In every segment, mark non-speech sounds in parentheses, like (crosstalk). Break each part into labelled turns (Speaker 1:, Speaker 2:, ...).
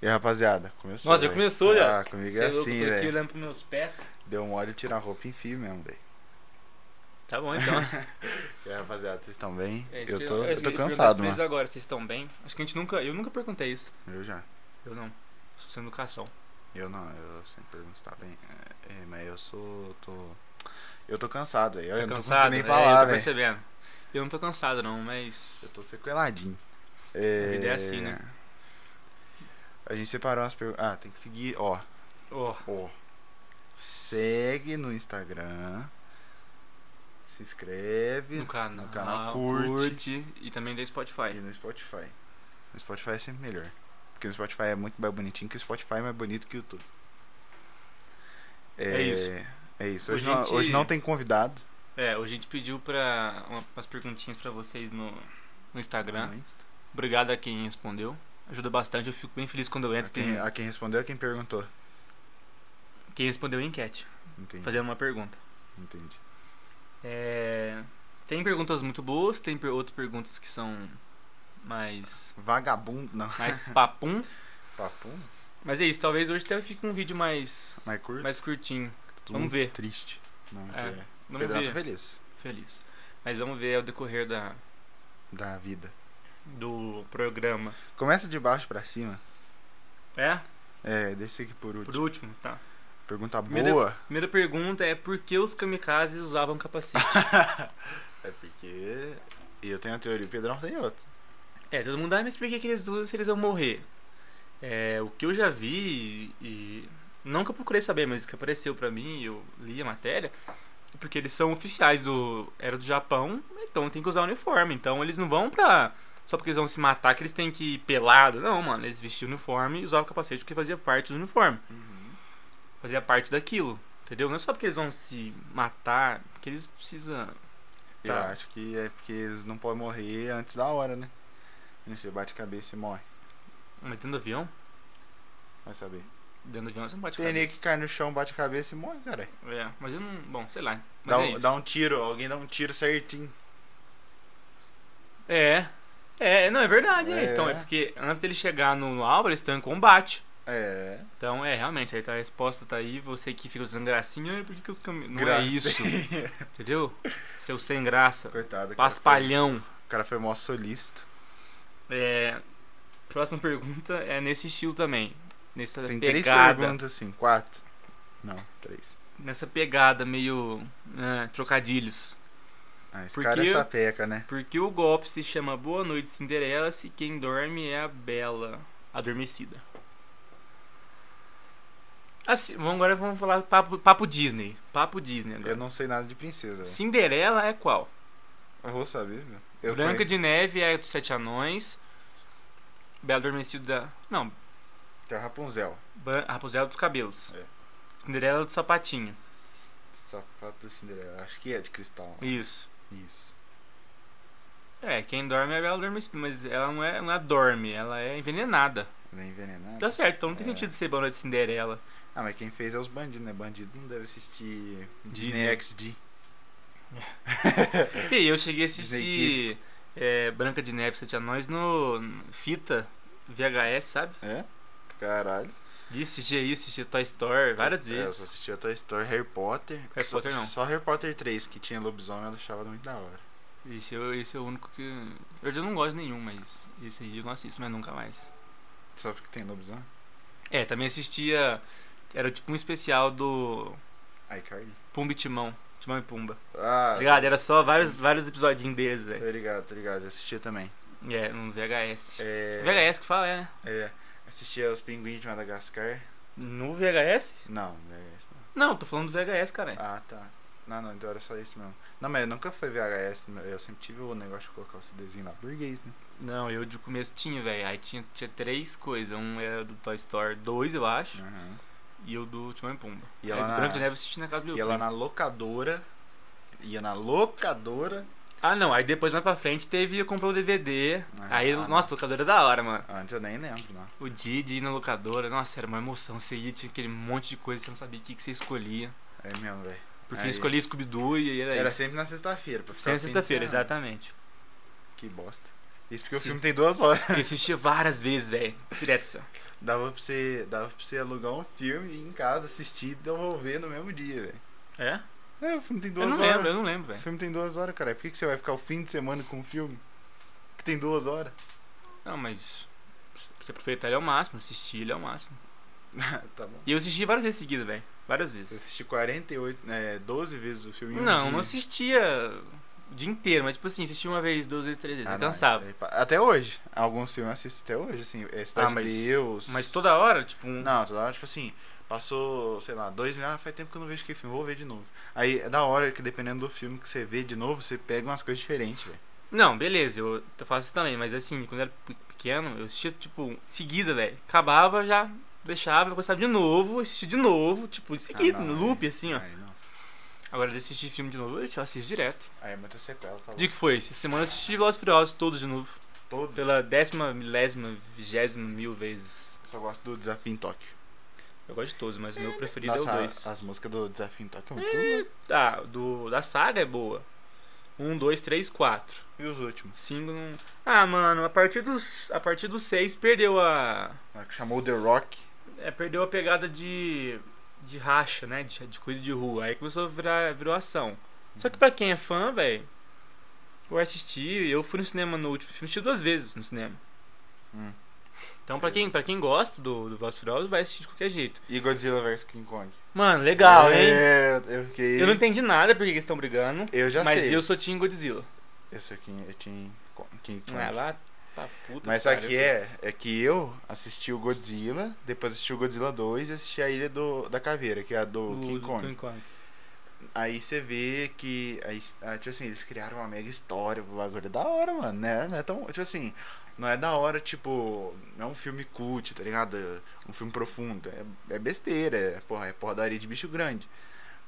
Speaker 1: E aí, rapaziada, começou.
Speaker 2: Nossa, já começou já.
Speaker 1: Ah, comigo
Speaker 2: Cê
Speaker 1: é
Speaker 2: louco,
Speaker 1: assim, velho.
Speaker 2: olhando pros meus pés.
Speaker 1: Deu mole tirar a roupa em fio mesmo, velho.
Speaker 2: Tá bom então. (laughs)
Speaker 1: E aí, rapaziada, vocês estão bem?
Speaker 2: É
Speaker 1: eu tô,
Speaker 2: é
Speaker 1: eu
Speaker 2: que
Speaker 1: tô cansado, mano.
Speaker 2: agora, vocês estão bem? Acho que a gente nunca. Eu nunca perguntei isso.
Speaker 1: Eu já.
Speaker 2: Eu não. Sou sem educação.
Speaker 1: Eu não, eu sempre pergunto se tá bem. É, é, mas eu sou. tô. Eu tô cansado, velho. Eu
Speaker 2: Tá
Speaker 1: não tô
Speaker 2: cansado?
Speaker 1: nem
Speaker 2: É,
Speaker 1: falar,
Speaker 2: eu tô percebendo. Eu não tô cansado não, mas.
Speaker 1: Eu tô sequeladinho. É...
Speaker 2: A vida é assim, né?
Speaker 1: A gente separou as perguntas. Ah, tem que seguir, ó.
Speaker 2: Ó,
Speaker 1: Ó. Segue no Instagram. Se inscreve
Speaker 2: no canal.
Speaker 1: no canal, curte.
Speaker 2: curte. E também
Speaker 1: e
Speaker 2: Spotify.
Speaker 1: no Spotify. No Spotify é sempre melhor. Porque no Spotify é muito mais bonitinho, que o Spotify é mais bonito que o YouTube.
Speaker 2: É isso.
Speaker 1: É isso.
Speaker 2: Hoje a
Speaker 1: não,
Speaker 2: gente-
Speaker 1: hoje não tem convidado.
Speaker 2: É, hoje a gente pediu pra uma- umas perguntinhas pra vocês no, no Instagram.
Speaker 1: no.
Speaker 2: Obrigado a quem respondeu. Ajuda bastante, eu fico bem feliz quando eu
Speaker 1: A
Speaker 2: entro.
Speaker 1: quem,
Speaker 2: Tem
Speaker 1: a quem respondeu, a quem perguntou.
Speaker 2: quem respondeu a enquete,
Speaker 1: Entendi.
Speaker 2: fazendo uma pergunta.
Speaker 1: Entendi.
Speaker 2: É, tem perguntas muito boas, tem per- outras perguntas que são mais,
Speaker 1: Vagabundo, não.
Speaker 2: mais papum. (laughs)
Speaker 1: Papo?
Speaker 2: Mas é isso, talvez hoje até fique um vídeo mais,
Speaker 1: Mais curto?
Speaker 2: mais curtinho. Vamos ver.
Speaker 1: Triste. Não,
Speaker 2: É,
Speaker 1: que é.
Speaker 2: Vamos
Speaker 1: Pedrão
Speaker 2: ver.
Speaker 1: tá feliz.
Speaker 2: Feliz. Mas vamos ver ao decorrer da,
Speaker 1: Da vida.
Speaker 2: do programa.
Speaker 1: Começa de baixo pra cima.
Speaker 2: É?
Speaker 1: É, deixa aqui por último.
Speaker 2: Por último, tá.
Speaker 1: Pergunta
Speaker 2: Primeira-
Speaker 1: boa.
Speaker 2: Primeira pergunta é por que os kamikazes usavam capacete? (laughs)
Speaker 1: É porque eu tenho a teoria, o Pedrão tem outra.
Speaker 2: É, todo mundo, ah, mas por que, que eles usam se eles vão morrer? É, o que eu já vi e. Não que eu procurei saber, mas o que apareceu pra mim, eu li a matéria, é porque eles são oficiais do. Era do Japão, então tem que usar uniforme. Então eles não vão pra. Só porque eles vão se matar que eles têm que ir pelado. Não, mano, eles vestiam o uniforme e usavam o capacete porque fazia parte do uniforme. Fazia parte daquilo. Entendeu? Não é só porque eles vão se matar, porque eles precisam.
Speaker 1: Eu
Speaker 2: Tá.
Speaker 1: acho que é porque eles não podem morrer antes da hora, né? E Você bate cabeça e morre.
Speaker 2: Mas dentro do avião?
Speaker 1: Vai saber.
Speaker 2: Dentro do avião você não bate
Speaker 1: Tem
Speaker 2: cabeça.
Speaker 1: que cai no chão, bate cabeça e morre, cara.
Speaker 2: É, mas eu não. Bom, sei lá. Mas
Speaker 1: Dá,
Speaker 2: é
Speaker 1: um,
Speaker 2: isso.
Speaker 1: dá um tiro, alguém dá um tiro certinho.
Speaker 2: É. É, não, é verdade, é.
Speaker 1: É.
Speaker 2: Então, é porque antes dele chegar no, no alvo, eles estão em combate.
Speaker 1: É.
Speaker 2: Então, é, realmente, aí tá a resposta tá aí, você que fica usando gracinha, por que, que os caminhões. Não é isso, (laughs) entendeu? Seu sem graça.
Speaker 1: Coitado. o cara foi-
Speaker 2: Paspalhão.
Speaker 1: O cara foi mó solista.
Speaker 2: É. Próxima pergunta é nesse estilo também. Nessa
Speaker 1: Tem três
Speaker 2: pegada.
Speaker 1: perguntas assim, quatro. Não, três.
Speaker 2: Nessa pegada meio. né, trocadilhos.
Speaker 1: Ah, esse
Speaker 2: Por
Speaker 1: cara é sapeca, né?
Speaker 2: Porque o golpe se chama Boa Noite Cinderela se quem dorme é a Bela Adormecida. Assim, vamos agora vamos falar papo, papo Disney. Papo Disney agora.
Speaker 1: Eu não sei nada de princesa.
Speaker 2: Cinderela é qual?
Speaker 1: Eu vou saber, meu. Eu
Speaker 2: Branca
Speaker 1: conheço-
Speaker 2: de Neve é dos Sete Anões. Bela Adormecida. Não,
Speaker 1: Que é a Rapunzel.
Speaker 2: Ban- Rapunzel dos Cabelos.
Speaker 1: É.
Speaker 2: Cinderela do Sapatinho.
Speaker 1: Sapato da Cinderela. Acho que é de cristal. né?
Speaker 2: Isso.
Speaker 1: Isso.
Speaker 2: É, quem dorme é a Bela Adormecida, mas ela não é, não é dorme, ela é envenenada.
Speaker 1: Nem envenenado.
Speaker 2: Tá certo, então não tem
Speaker 1: É.
Speaker 2: sentido ser Boa Noite Cinderela.
Speaker 1: Ah, mas quem fez é os bandidos, né? Bandido não deve assistir Disney,
Speaker 2: Disney.
Speaker 1: XD. (laughs)
Speaker 2: E eu cheguei a assistir é, Branca de Neve Sete Anões no fita VHS, sabe?
Speaker 1: É? Caralho.
Speaker 2: Vi, assisti aí, assisti Toy Story várias
Speaker 1: É, eu
Speaker 2: vezes.
Speaker 1: só assistia Toy Story, Harry Potter.
Speaker 2: Harry
Speaker 1: só,
Speaker 2: Potter não.
Speaker 1: Só Harry Potter 3, que tinha lobisomem, eu achava muito da hora.
Speaker 2: Esse, eu- esse é o único que. Eu já não gosto de nenhum, mas esse aí eu não assisto mais nunca mais.
Speaker 1: Só porque tem lobisomem?
Speaker 2: É, também assistia. Era tipo um especial do. Pumba e Timão. Timão e Pumba.
Speaker 1: Ah,
Speaker 2: ligado? Era só vários, vários episodinhos deles,
Speaker 1: Tô
Speaker 2: velho.
Speaker 1: ligado, tô ligado. Eu assistia também.
Speaker 2: É, no VHS.
Speaker 1: É,
Speaker 2: VHS que fala, é, né?
Speaker 1: É. Assistia os pinguins de Madagascar.
Speaker 2: No VHS?
Speaker 1: Não, VHS não.
Speaker 2: Não, tô falando do VHS, cara.
Speaker 1: Ah, tá. Não, não, então era só isso mesmo. Não, mas nunca foi VHS. Eu sempre tive o negócio de colocar o CDzinho lá. Burguês, né?
Speaker 2: Não, eu de começo tinha, velho. Aí tinha, tinha três coisas. Um era do Toy Story 2, eu acho.
Speaker 1: Aham.
Speaker 2: E o do Timão e Pumba.
Speaker 1: Ia
Speaker 2: aí
Speaker 1: lá
Speaker 2: do
Speaker 1: na-
Speaker 2: Branco de Neve eu assisti na casa do meu
Speaker 1: lá
Speaker 2: primo.
Speaker 1: na locadora. Ia na locadora.
Speaker 2: Ah, não. Aí depois, mais pra frente, teve... Comprou o DVD.
Speaker 1: Ah,
Speaker 2: aí,
Speaker 1: não.
Speaker 2: nossa, locadora é da hora, mano.
Speaker 1: Antes eu nem lembro, não.
Speaker 2: O dia de ir na locadora, nossa, era uma emoção. Você ia, tinha aquele monte de coisa, você não sabia o que, que você escolhia.
Speaker 1: É mesmo, velho.
Speaker 2: Porque
Speaker 1: Aí.
Speaker 2: eu escolhi Scooby-Doo e era,
Speaker 1: Era
Speaker 2: isso.
Speaker 1: sempre na sexta-feira. pra ficar
Speaker 2: Sempre
Speaker 1: o de
Speaker 2: sexta-feira,
Speaker 1: semana.
Speaker 2: exatamente.
Speaker 1: Que bosta. Isso porque o
Speaker 2: Sim.
Speaker 1: filme tem duas horas.
Speaker 2: Eu assisti várias vezes, velho. Direto assim, ó.
Speaker 1: Dava pra, você, dava pra você alugar um filme e ir em casa assistir e devolver no mesmo dia, velho.
Speaker 2: É?
Speaker 1: É, o filme tem
Speaker 2: Eu
Speaker 1: duas
Speaker 2: não
Speaker 1: horas.
Speaker 2: lembro, eu não lembro,
Speaker 1: O
Speaker 2: velho.
Speaker 1: filme tem duas horas, cara. Por que, que você vai ficar o fim de semana com um filme que tem duas horas?
Speaker 2: Não, mas. Você aproveitar ele ao máximo, assistir ele ao máximo. (laughs)
Speaker 1: tá bom.
Speaker 2: E eu assisti várias vezes seguidas, velho. Várias
Speaker 1: Você
Speaker 2: vezes.
Speaker 1: assistiu 48, é, 12 vezes o filme em um
Speaker 2: Não,
Speaker 1: dia.
Speaker 2: não assistia o dia inteiro, mas tipo assim, assisti uma vez, duas vezes, três vezes.
Speaker 1: Ah,
Speaker 2: eu
Speaker 1: não,
Speaker 2: cansava.
Speaker 1: aí Até hoje. Alguns filmes eu assisto até hoje, assim. É Cidade
Speaker 2: Ah, mas-
Speaker 1: de Deus.
Speaker 2: Mas toda hora, tipo, um.
Speaker 1: Não, toda hora, tipo assim, passou, sei lá, dois meses, ah, faz tempo que eu não vejo aquele filme, vou ver de novo. Aí é da hora que dependendo do filme que você vê de novo, você pega umas coisas diferentes, velho.
Speaker 2: Não, beleza, eu, faço isso também, mas assim, quando eu era pe- pequeno, eu assistia, tipo, seguida, velho. Acabava, já deixava, eu gostava de novo, assistia de novo, tipo, em seguida,
Speaker 1: Ah, não,
Speaker 2: no loop, assim, ó.
Speaker 1: Aí.
Speaker 2: Agora, de assistir filme de novo, eu assisto direto.
Speaker 1: Aí é muita sequela, tá
Speaker 2: dia que foi? Essa semana eu assisti Velozes e Furiosos todos de novo.
Speaker 1: Todos.
Speaker 2: Pela décima, milésima, vigésima mil vezes.
Speaker 1: Só gosto do Desafio em Tóquio.
Speaker 2: Eu gosto de todos, mas o meu preferido
Speaker 1: Nossa,
Speaker 2: é o
Speaker 1: a-
Speaker 2: 2.
Speaker 1: as músicas do Desafio em Tóquio é muito.
Speaker 2: Ah, do, da saga é boa. Um, dois, três, quatro.
Speaker 1: E os últimos?
Speaker 2: Cinco não. Ah, mano, a partir dos. A partir dos seis perdeu a.
Speaker 1: Ah, que chamou The Rock.
Speaker 2: É, perdeu a pegada de. De racha, né? De, de corrida de rua. Aí começou a virar. virou ação. Só que pra quem é fã, velho. Eu assisti, eu fui no cinema no último filme, assisti duas vezes no cinema.
Speaker 1: Hum.
Speaker 2: Então pra quem, pra quem gosta do, do Velozes Furiosos, vai assistir de qualquer jeito.
Speaker 1: E Godzilla vs King Kong.
Speaker 2: Mano, legal, hein?
Speaker 1: É, eu fiquei...
Speaker 2: Eu não entendi nada porque eles estão brigando.
Speaker 1: Eu já
Speaker 2: mas
Speaker 1: sei.
Speaker 2: eu sou Team Godzilla.
Speaker 1: Eu sou tinha King Kong.
Speaker 2: Ah, lá tá puta.
Speaker 1: Mas
Speaker 2: que
Speaker 1: que é? É que eu assisti o Godzilla, depois assisti o Godzilla 2 e assisti a Ilha do, da Caveira, que é a do
Speaker 2: O-
Speaker 1: King
Speaker 2: do
Speaker 1: Kong.
Speaker 2: King Kong.
Speaker 1: Aí você vê que. Aí, ah, tipo assim, eles criaram uma mega história pro bagulho. É da hora, mano, né? Não é tão. Tipo assim, não é da hora, tipo. Não é um filme cult, tá ligado? Um filme profundo. É, é besteira, é, porra, é porradaria de bicho grande.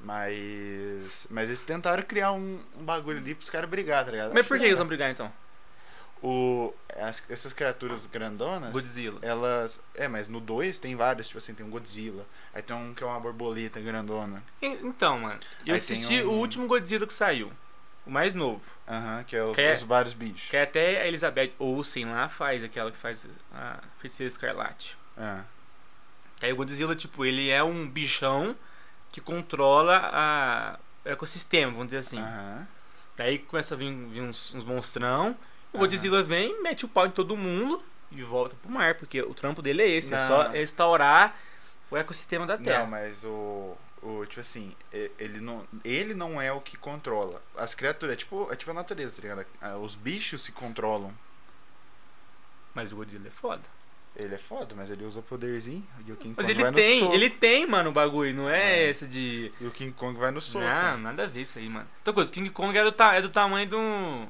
Speaker 1: Mas. Mas eles tentaram criar um, um bagulho ali pros caras brigar, tá ligado?
Speaker 2: Mas
Speaker 1: Acho
Speaker 2: por que
Speaker 1: da
Speaker 2: eles
Speaker 1: hora.
Speaker 2: vão brigar então?
Speaker 1: O, as- essas criaturas grandonas.
Speaker 2: Godzilla.
Speaker 1: Elas. É, mas no 2 tem vários, tipo assim, tem um Godzilla. Aí tem um que é uma borboleta grandona.
Speaker 2: E- Então, mano, eu
Speaker 1: Aí
Speaker 2: assisti
Speaker 1: um-
Speaker 2: o último Godzilla que saiu. O mais novo.
Speaker 1: Aham, que é os,
Speaker 2: Que é-
Speaker 1: os vários bichos.
Speaker 2: Que até a Elizabeth Olsen lá faz, aquela que faz a Feiticeira Escarlate.
Speaker 1: Ah.
Speaker 2: Aí o Godzilla, tipo, ele é um bichão que controla a o ecossistema, vamos dizer assim.
Speaker 1: Aham.
Speaker 2: Daí começa a vir, vir uns, uns monstrão. O. Godzilla vem, mete o pau em todo mundo e volta pro mar, porque o trampo dele é esse, é
Speaker 1: Não.
Speaker 2: só restaurar o ecossistema da Terra.
Speaker 1: Não, mas o. O, tipo assim, e- ele não, ele não é o que controla. As criaturas, é tipo, é tipo a natureza, tá ligado? Ah, Os bichos se controlam.
Speaker 2: Mas o Godzilla é foda.
Speaker 1: Ele é foda, mas ele usa poderzinho. E o King
Speaker 2: Mas
Speaker 1: Kong
Speaker 2: ele
Speaker 1: vai no
Speaker 2: tem,
Speaker 1: soco.
Speaker 2: ele tem, mano, o bagulho, não é,
Speaker 1: É.
Speaker 2: essa de.
Speaker 1: E o King Kong vai no soco.
Speaker 2: Não, nada a ver isso aí, mano. Outra coisa, King Kong é do, ta é do tamanho de um.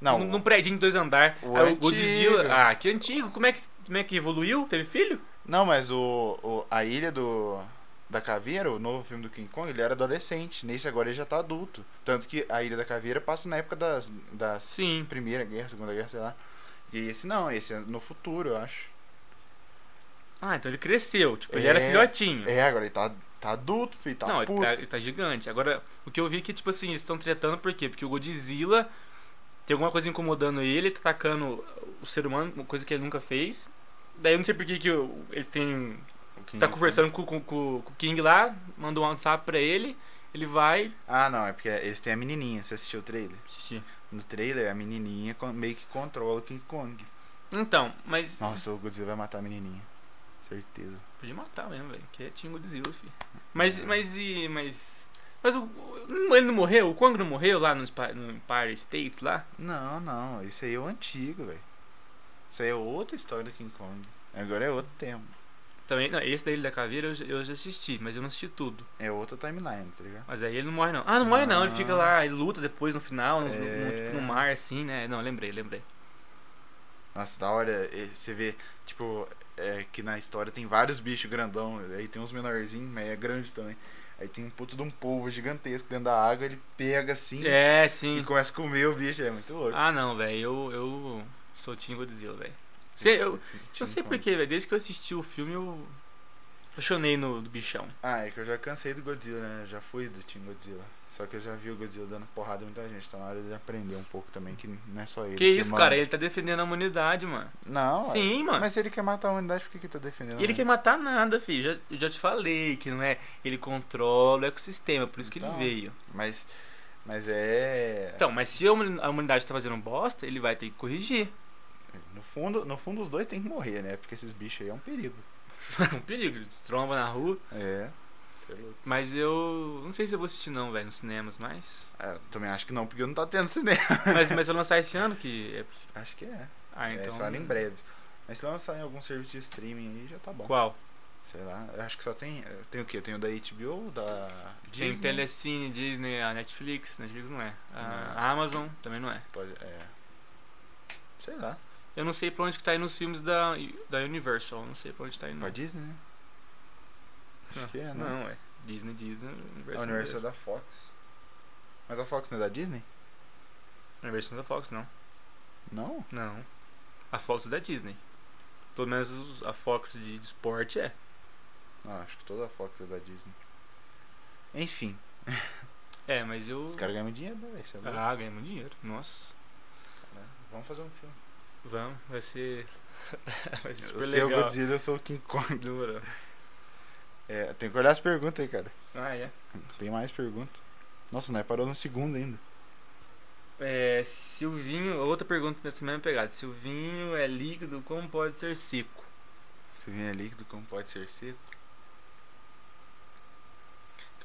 Speaker 1: Não,
Speaker 2: num, num prédio de dois andares.
Speaker 1: o
Speaker 2: Aí o. Godzilla. Ah, que antigo. Como é que, como é que evoluiu? Teve filho?
Speaker 1: não mas o, o, a ilha do. Da Caveira, o novo filme do King Kong, ele era adolescente. Nesse agora ele já tá adulto. Tanto que a Ilha da Caveira passa na época das, das
Speaker 2: Sim.
Speaker 1: Primeira Guerra, Segunda Guerra, sei lá. E esse não, esse é no futuro, eu acho.
Speaker 2: Ah, então ele cresceu. Tipo, ele
Speaker 1: É,
Speaker 2: era filhotinho.
Speaker 1: É, agora ele tá, tá adulto, filho, tá
Speaker 2: não, ele tá, ele tá gigante. Agora, o que eu vi é que, tipo assim, eles estão tretando por quê? Porque o Godzilla tem alguma coisa incomodando ele, tá atacando o ser humano, uma coisa que ele nunca fez. Daí eu não sei por que que eles têm.
Speaker 1: O King
Speaker 2: Tá conversando com, com, com, com o King lá, manda um WhatsApp pra ele, ele vai.
Speaker 1: Ah, não, é porque eles têm a menininha. Você assistiu o trailer?
Speaker 2: Assistir.
Speaker 1: No trailer, a menininha meio que controla o King Kong.
Speaker 2: Então, mas.
Speaker 1: Nossa, o Godzilla vai matar a menininha. Certeza.
Speaker 2: Podia matar mesmo, velho. Que é Team Godzilla, filho. Mas, mas e. Mas. Mas o, ele não morreu? O Kong não morreu lá no, no Empire States lá?
Speaker 1: Não, não, isso aí é o antigo, velho. Isso aí é outra história do King Kong. Agora é outro tempo.
Speaker 2: Também, não, esse da Ilha da Caveira eu, já- eu já assisti, mas eu não assisti tudo.
Speaker 1: É outra timeline, tá ligado?
Speaker 2: Mas aí ele não morre não. Ah, não morre não, ele fica lá, ele luta depois no final, no, no- no-
Speaker 1: É.
Speaker 2: tipo, no mar assim, né? Não, lembrei, lembrei.
Speaker 1: Nossa, da hora, você vê, tipo, é, que na história tem vários bichos grandão, aí tem uns menorzinhos, mas é grande também. Aí tem um puto de um polvo gigantesco dentro da água, ele pega assim
Speaker 2: É,
Speaker 1: e
Speaker 2: sim.
Speaker 1: começa a comer o bicho, é muito louco.
Speaker 2: Ah, não, velho, eu, eu sou Team Godzilla, velho. Eu, eu
Speaker 1: King
Speaker 2: sei porquê, velho. Desde que eu assisti o filme, eu. Apaixonei no bichão.
Speaker 1: Ah, é que eu já cansei do Godzilla, né? Eu já fui do Team Godzilla. Só que eu já vi o Godzilla dando porrada em muita gente. Tá na hora de aprender um pouco também, que não é só ele.
Speaker 2: Que isso,
Speaker 1: manda.
Speaker 2: cara? Ele tá defendendo a humanidade, mano.
Speaker 1: Não,
Speaker 2: Sim,
Speaker 1: é-
Speaker 2: mano.
Speaker 1: Mas se ele quer matar a humanidade, por que que tá defendendo?
Speaker 2: Ele quer matar nada, filho. Já, eu já te falei que não é. Ele controla o ecossistema, por isso que
Speaker 1: Então.
Speaker 2: ele veio.
Speaker 1: Mas, mas é.
Speaker 2: Então, mas se a humani- a humanidade tá fazendo bosta, ele vai ter que corrigir.
Speaker 1: No fundo, no fundo, os dois têm que morrer, né? Porque esses bichos aí é um perigo.
Speaker 2: É (laughs) um perigo, tromba na rua.
Speaker 1: É. É.
Speaker 2: Mas eu não sei se eu vou assistir não, velho, nos cinemas, mas.
Speaker 1: É, também acho que não, porque não tá tendo cinema. (laughs)
Speaker 2: mas, mas (laughs) vai lançar esse ano que. É...
Speaker 1: Acho que é.
Speaker 2: Ah,
Speaker 1: É,
Speaker 2: então.
Speaker 1: só em breve. Mas se lançar em algum serviço de streaming aí, já tá bom.
Speaker 2: Qual?
Speaker 1: Sei lá. Eu acho que só tem. Tem o quê? Tem o da HBO, da
Speaker 2: Tem
Speaker 1: Disney.
Speaker 2: Telecine, Disney, a Netflix. Netflix não é. A
Speaker 1: Não.
Speaker 2: a Amazon também não é.
Speaker 1: Pode, é. Sei lá.
Speaker 2: Eu não sei pra onde que tá indo os filmes da, da Universal. Não sei pra onde tá indo.
Speaker 1: Pra Disney, né? Acho que é, né?
Speaker 2: Não, é. Disney, Disney,
Speaker 1: A
Speaker 2: Universal.
Speaker 1: Universal é da Fox. Mas a Fox não é da Disney?
Speaker 2: Universal não é da Fox, não.
Speaker 1: Não?
Speaker 2: Não. A Fox é da Disney. Pelo menos os- a Fox de, de esporte é.
Speaker 1: Não, acho que toda a Fox é da Disney. Enfim, (laughs)
Speaker 2: É, mas eu.
Speaker 1: os caras ganham dinheiro, né, é.
Speaker 2: Ah, ganhamos dinheiro. Nossa.
Speaker 1: Né? Vamos fazer um filme.
Speaker 2: Vamos, vai ser. (laughs) vai ser super
Speaker 1: é o
Speaker 2: legal.
Speaker 1: Godzilla, eu sou o King Kong. (laughs)
Speaker 2: Demorou.
Speaker 1: É, tem que olhar as perguntas aí, cara.
Speaker 2: Ah, é.
Speaker 1: Tem mais perguntas. Nossa, nós parou no segundo ainda.
Speaker 2: É, se o vinho. Outra pergunta nessa mesma pegada. Se o vinho é líquido, como pode ser seco?
Speaker 1: Se vinho é líquido, como pode ser seco?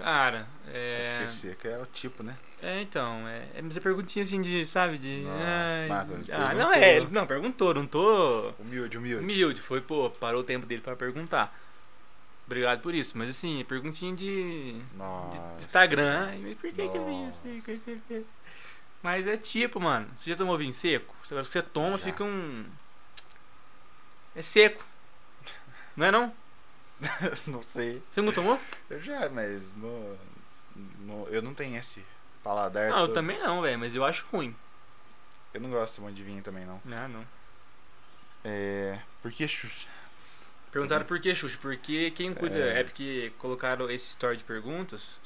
Speaker 2: Cara,
Speaker 1: É...
Speaker 2: é.
Speaker 1: Porque seco é o tipo, né?
Speaker 2: É, então. É, é mas é perguntinha assim de, sabe? De.
Speaker 1: Nossa,
Speaker 2: ai,
Speaker 1: Marcos,
Speaker 2: ah, não é. Não, perguntou, não tô.
Speaker 1: Humilde, humilde.
Speaker 2: Humilde, foi, pô, parou o tempo dele pra perguntar. Obrigado por isso. Mas assim, perguntinha de. de
Speaker 1: Nossa.
Speaker 2: Instagram. Ai, por que que vinho
Speaker 1: Nossa.
Speaker 2: seco? Mas é tipo, mano. Você já tomou vinho seco? Agora você toma,
Speaker 1: Já.
Speaker 2: fica um. É seco. Não é não? (laughs)
Speaker 1: não sei.
Speaker 2: Você não tomou?
Speaker 1: Eu já, mas no, no- eu não tenho esse paladar.
Speaker 2: Não, eu
Speaker 1: todo.
Speaker 2: também não, velho. Mas eu acho ruim.
Speaker 1: Eu não gosto muito de vinho também, não.
Speaker 2: Ah, não.
Speaker 1: É. Por que Xuxa?
Speaker 2: Perguntaram por que, Xuxa? Porque quem cuida.
Speaker 1: É.
Speaker 2: É, porque colocaram esse story de perguntas.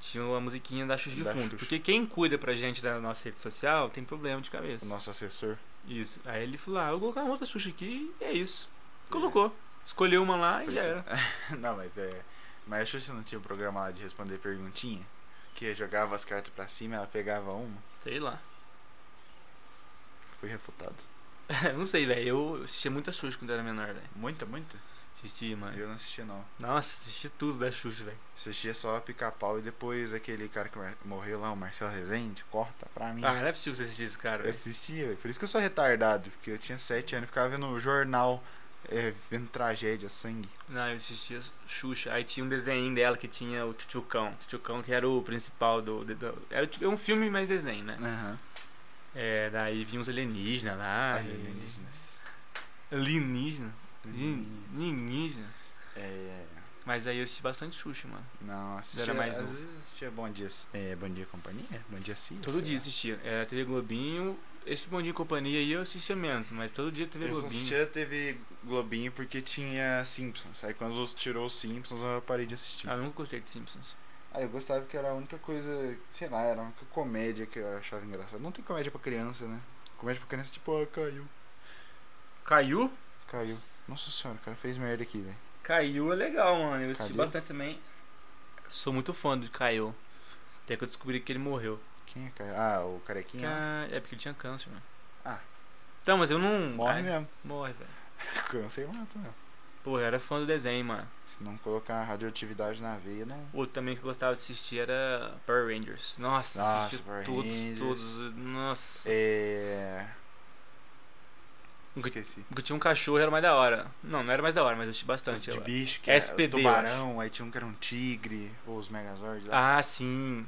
Speaker 2: Tinha uma musiquinha da Xuxa de
Speaker 1: Da
Speaker 2: fundo.
Speaker 1: Xuxa.
Speaker 2: Porque quem cuida pra gente da nossa rede social tem problema de cabeça.
Speaker 1: O nosso assessor.
Speaker 2: Isso. Aí ele falou: ah, eu vou colocar uma outra Xuxa aqui e é isso. Colocou. Escolheu uma lá e já era. (laughs)
Speaker 1: não, mas é. Mas a Xuxa não tinha o programa lá de responder perguntinha? Que jogava as cartas pra cima ela pegava uma?
Speaker 2: Sei lá.
Speaker 1: Fui refutado. (laughs)
Speaker 2: não sei, velho. Eu assistia muita Xuxa quando era menor, velho.
Speaker 1: Muita, muita?
Speaker 2: Assistia, mano.
Speaker 1: Eu não assistia, não.
Speaker 2: Nossa, assisti tudo da Xuxa, velho.
Speaker 1: Assistia só pica-pau e depois aquele cara que morreu lá, o Marcelo Rezende, corta pra mim.
Speaker 2: Ah, não é possível você assistisse esse cara,
Speaker 1: Eu
Speaker 2: velho.
Speaker 1: assistia, velho. por isso que eu sou retardado, porque eu tinha 7 anos e ficava vendo o jornal, é, vendo tragédia, sangue.
Speaker 2: Não, eu assistia Xuxa. Aí tinha um desenho dela que tinha o Tchutchucão. Tchutchucão que era o principal do. do- era é um filme mais desenho, né?
Speaker 1: Aham.
Speaker 2: É, daí vinha uns alienígenas lá. e-
Speaker 1: Alienígenas.
Speaker 2: Alienígena?
Speaker 1: Alienígenas.
Speaker 2: Alienígena.
Speaker 1: É.
Speaker 2: Mas aí eu assisti bastante Xuxa, mano.
Speaker 1: Não, assistia.
Speaker 2: Era mais
Speaker 1: às
Speaker 2: novo.
Speaker 1: vezes assistia Bom Dia, é, Bom Dia Companhia? Bom Dia Cia?
Speaker 2: Todo dia
Speaker 1: lá.
Speaker 2: assistia. Era TV Globinho. Esse Bondinho e Companhia aí eu assistia menos, mas todo dia TV
Speaker 1: Eu
Speaker 2: Globinho.
Speaker 1: assistia TV Globinho porque tinha Simpsons. Aí quando tirou os Simpsons eu parei de assistir.
Speaker 2: Ah, eu nunca gostei de Simpsons.
Speaker 1: Ah, eu gostava que era a única coisa, sei lá, era a única comédia que eu achava engraçada. Não tem comédia pra criança, né? Comédia pra criança tipo, ah, caiu.
Speaker 2: Caiu?
Speaker 1: Caiu. Nossa senhora, o cara fez merda aqui, velho.
Speaker 2: Caiu é legal, mano. Eu assisti
Speaker 1: Caiu?
Speaker 2: bastante também. Sou muito fã do Caiu. Até que eu descobri que ele morreu.
Speaker 1: Quem é? Ah, o carequinha. lá.
Speaker 2: Ah, é porque ele tinha câncer, mano.
Speaker 1: Ah.
Speaker 2: Então, mas eu não.
Speaker 1: Morre
Speaker 2: Ai,
Speaker 1: mesmo.
Speaker 2: Morre, velho. (laughs)
Speaker 1: Câncer mata mesmo.
Speaker 2: Pô, eu era fã do desenho, mano.
Speaker 1: Se não colocar radioatividade na veia, não.
Speaker 2: Outro também que eu gostava de assistir era Power Rangers. Nossa,
Speaker 1: Nossa,
Speaker 2: assisti
Speaker 1: Power
Speaker 2: todos,
Speaker 1: Rangers.
Speaker 2: todos. Nossa.
Speaker 1: É. Esqueci.
Speaker 2: Porque tinha um cachorro era mais da hora. Não, não era mais da hora, mas eu assisti bastante.
Speaker 1: de bicho, que
Speaker 2: SPD,
Speaker 1: tubarão, aí tinha um que era um tigre, ou os Megazords lá.
Speaker 2: Ah, sim.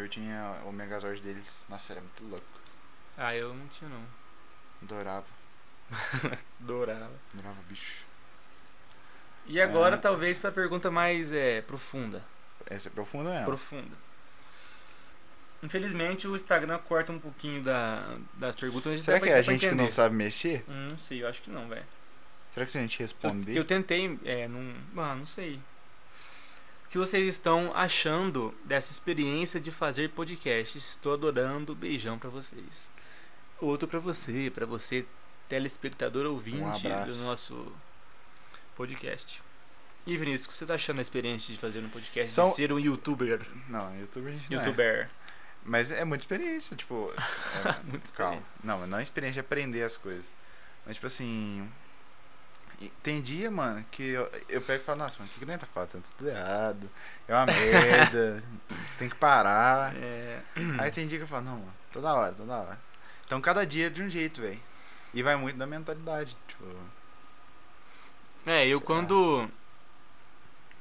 Speaker 1: Eu tinha o Megazord deles, nossa, era muito louco.
Speaker 2: Ah, eu não tinha não.
Speaker 1: Adorava,
Speaker 2: Adorava. (laughs)
Speaker 1: adorava bicho.
Speaker 2: E agora,
Speaker 1: Ah.
Speaker 2: talvez, pra pergunta mais é, profunda.
Speaker 1: Essa é profunda mesmo.
Speaker 2: Profunda. Infelizmente, o Instagram corta um pouquinho da, das perguntas.
Speaker 1: Será que é a gente que não
Speaker 2: entender.
Speaker 1: sabe mexer?
Speaker 2: Hum, Não sei, eu acho que não, velho.
Speaker 1: Será que se a gente responder.
Speaker 2: Eu, eu tentei, é, não. Ah, não sei. O que vocês estão achando dessa experiência de fazer podcast? Estou adorando. Beijão pra vocês. Outro pra você, pra você, telespectador ouvinte
Speaker 1: Um
Speaker 2: do nosso podcast. E Vinícius, o que você tá achando da experiência de fazer um podcast?
Speaker 1: São-
Speaker 2: De ser um youtuber?
Speaker 1: Não, YouTube a gente não é.
Speaker 2: Youtuber.
Speaker 1: Mas é muita experiência, tipo. (laughs) é-
Speaker 2: Muito
Speaker 1: calma. Não, não é experiência de aprender as coisas. Mas, tipo assim. Tem dia, mano, que eu, eu pego e falo, nossa, mano, o que que nem tá fazendo? Tá tudo errado. É uma merda. (laughs) tem que parar.
Speaker 2: É,
Speaker 1: Aí tem dia que eu falo, não, mano, toda hora, toda hora. Então cada dia é de um jeito, velho. E vai muito da mentalidade. Tipo,
Speaker 2: É, eu quando.